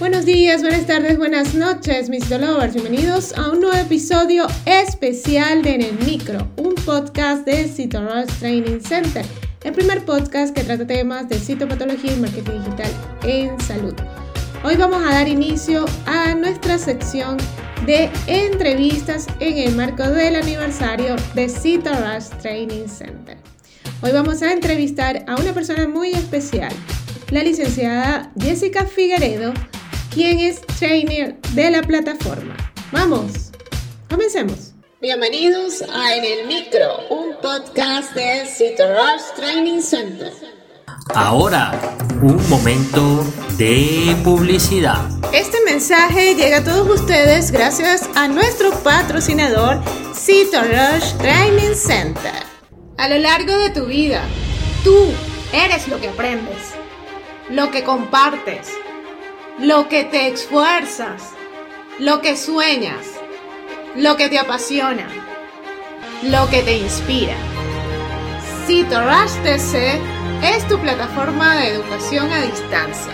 Buenos días, buenas tardes, buenas noches, mis lovers. Bienvenidos a un nuevo episodio especial de En el Micro, un podcast de CitoRush Training Center, el primer podcast que trata temas de citopatología y marketing digital en salud. Hoy vamos a dar inicio a nuestra sección de entrevistas en el marco del aniversario de CitoRush Training Center. Hoy vamos a entrevistar a una persona muy especial, la licenciada Jessica Figueredo, quien es trainer de la plataforma. Vamos, comencemos. Bienvenidos a En el Micro, un podcast de CitoRush Training Center. Ahora, un momento de publicidad. Este mensaje llega a todos ustedes gracias a nuestro patrocinador CitoRush Training Center. A lo largo de tu vida, tú eres lo que aprendes, lo que compartes lo que te esfuerzas, lo que sueñas, lo que te apasiona, lo que te inspira. CitoRush TC es tu plataforma de educación a distancia,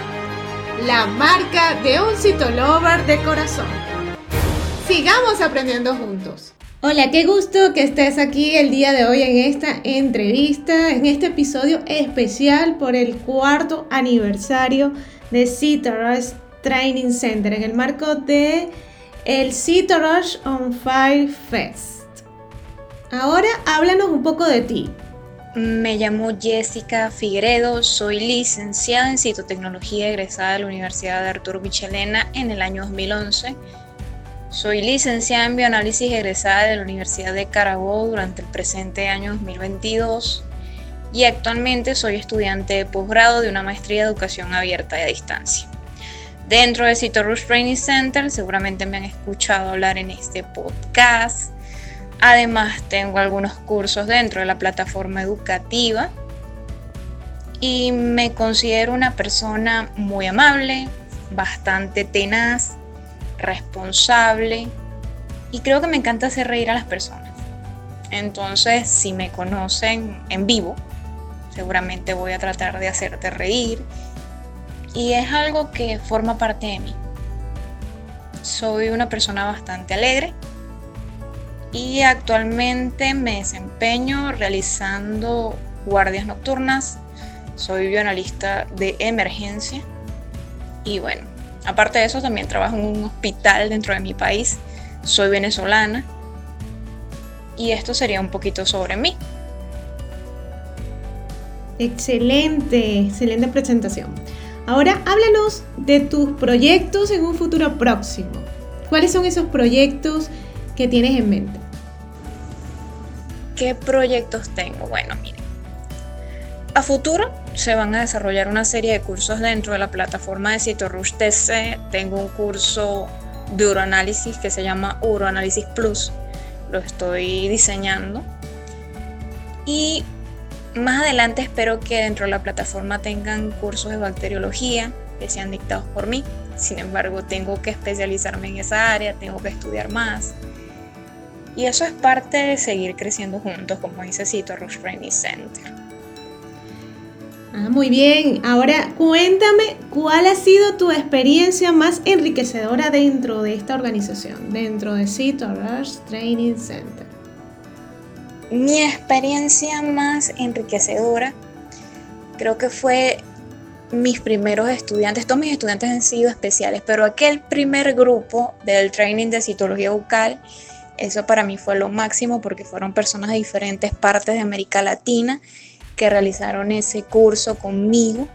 la marca de un citolover de corazón. Sigamos aprendiendo juntos. Hola, qué gusto que estés aquí el día de hoy en esta entrevista, en este episodio especial por el cuarto aniversario de CITORUSH Training Center en el marco de el on Fire Fest. Ahora háblanos un poco de ti. Me llamo Jessica Figueredo, soy licenciada en citotecnología egresada de la Universidad de Arturo Michelena en el año 2011. Soy licenciada en bioanálisis egresada de la Universidad de Carabobo durante el presente año 2022 y actualmente soy estudiante de posgrado de una maestría de educación abierta y a distancia. Dentro de CitoRush Training Center seguramente me han escuchado hablar en este podcast. Además tengo algunos cursos dentro de la plataforma educativa y me considero una persona muy amable, bastante tenaz, responsable y creo que me encanta hacer reír a las personas. Entonces, si me conocen en vivo, seguramente voy a tratar de hacerte reír y es algo que forma parte de mí. Soy una persona bastante alegre y actualmente me desempeño realizando guardias nocturnas. Soy bioanalista de emergencia y bueno, aparte de eso también trabajo en un hospital dentro de mi país. Soy venezolana y esto sería un poquito sobre mí. Excelente, excelente presentación. Ahora háblanos de tus proyectos en un futuro próximo. ¿Cuáles son esos proyectos que tienes en mente? ¿Qué proyectos tengo? Bueno, miren. A futuro se van a desarrollar una serie de cursos dentro de la plataforma de CitoRush TC. Tengo un curso de uroanálisis que se llama Uroanálisis Plus. Lo estoy diseñando. Y más adelante espero que dentro de la plataforma tengan cursos de bacteriología que sean dictados por mí. Sin embargo, tengo que especializarme en esa área, tengo que estudiar más. Y eso es parte de seguir creciendo juntos, como dice Cito Rush Training Center. Ah, muy bien. Ahora cuéntame cuál ha sido tu experiencia más enriquecedora dentro de esta organización, dentro de Cito Training Center. Mi experiencia más enriquecedora creo que fue mis primeros estudiantes, todos mis estudiantes han sido especiales, pero aquel primer grupo del training de citología bucal, eso para mí fue lo máximo porque fueron personas de diferentes partes de América Latina que realizaron ese curso conmigo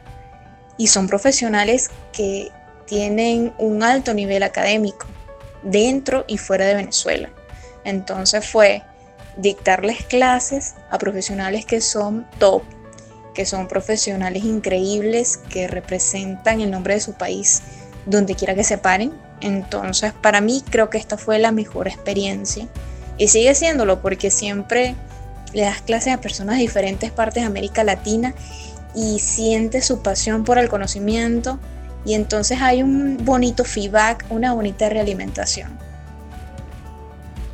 y son profesionales que tienen un alto nivel académico dentro y fuera de Venezuela. Entonces fue dictarles clases a profesionales que son top, que son profesionales increíbles, que representan el nombre de su país donde quiera que se paren. Entonces, para mí creo que esta fue la mejor experiencia y sigue siéndolo porque siempre le das clases a personas de diferentes partes de América Latina y sientes su pasión por el conocimiento y entonces hay un bonito feedback, una bonita realimentación.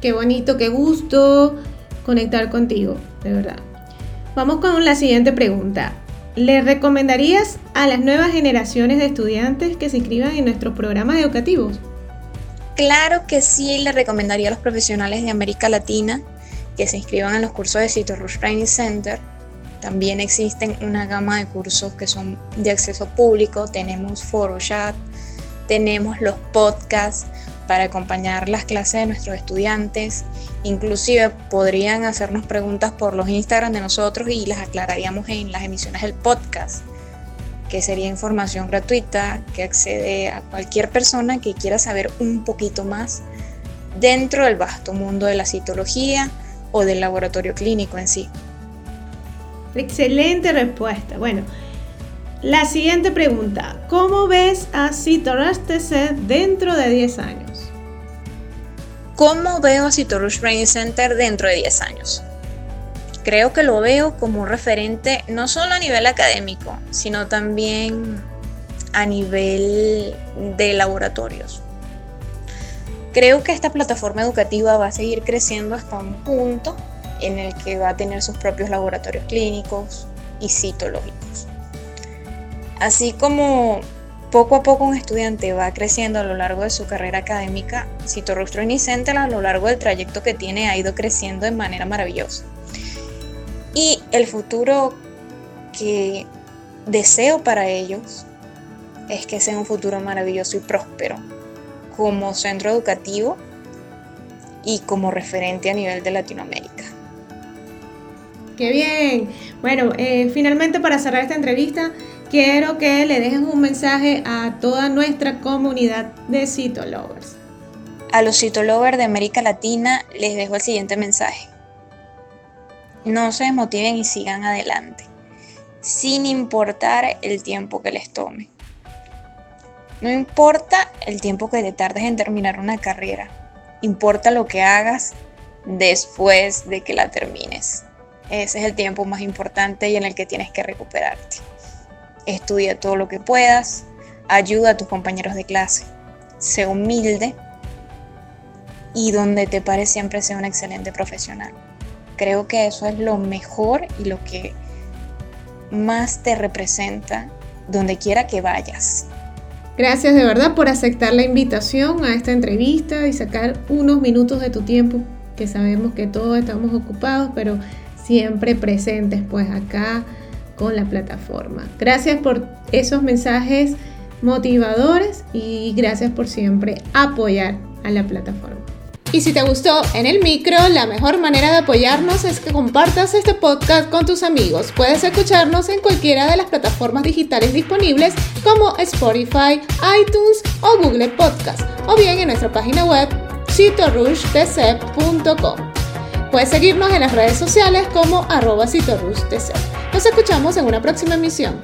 Qué bonito, qué gusto conectar contigo, de verdad. Vamos con la siguiente pregunta. ¿le recomendarías a las nuevas generaciones de estudiantes que se inscriban en nuestros programas educativos? Claro que sí, le recomendaría a los profesionales de América Latina que se inscriban en los cursos de Cito Rush Training Center. También existen una gama de cursos que son de acceso público. Tenemos foro chat, tenemos los podcasts para acompañar las clases de nuestros estudiantes. Inclusive podrían hacernos preguntas por los Instagram de nosotros y las aclararíamos en las emisiones del podcast que sería información gratuita que accede a cualquier persona que quiera saber un poquito más dentro del vasto mundo de la citología o del laboratorio clínico en sí. Excelente respuesta. Bueno, la siguiente pregunta, ¿cómo ves a Citorush TC dentro de 10 años? ¿Cómo veo a Citorush Training Center dentro de 10 años? creo que lo veo como un referente no solo a nivel académico, sino también a nivel de laboratorios. Creo que esta plataforma educativa va a seguir creciendo hasta un punto en el que va a tener sus propios laboratorios clínicos y citológicos. Así como poco a poco un estudiante va creciendo a lo largo de su carrera académica, Citorrostro Center a lo largo del trayecto que tiene ha ido creciendo de manera maravillosa. Y el futuro que deseo para ellos es que sea un futuro maravilloso y próspero como centro educativo y como referente a nivel de Latinoamérica. Qué bien. Bueno, eh, finalmente para cerrar esta entrevista, quiero que le dejes un mensaje a toda nuestra comunidad de Citolovers. A los Citolovers de América Latina les dejo el siguiente mensaje no se desmotiven y sigan adelante, sin importar el tiempo que les tome. No importa el tiempo que te tardes en terminar una carrera, importa lo que hagas después de que la termines. Ese es el tiempo más importante y en el que tienes que recuperarte. Estudia todo lo que puedas, ayuda a tus compañeros de clase, sé humilde y donde te pare siempre sea un excelente profesional. Creo que eso es lo mejor y lo que más te representa donde quiera que vayas. Gracias de verdad por aceptar la invitación a esta entrevista y sacar unos minutos de tu tiempo, que sabemos que todos estamos ocupados, pero siempre presentes pues acá con la plataforma. Gracias por esos mensajes motivadores y gracias por siempre apoyar a la plataforma. Y si te gustó en el micro, la mejor manera de apoyarnos es que compartas este podcast con tus amigos. Puedes escucharnos en cualquiera de las plataformas digitales disponibles como Spotify, iTunes o Google Podcast, o bien en nuestra página web citorushtc.com. Puedes seguirnos en las redes sociales como arroba Nos escuchamos en una próxima emisión.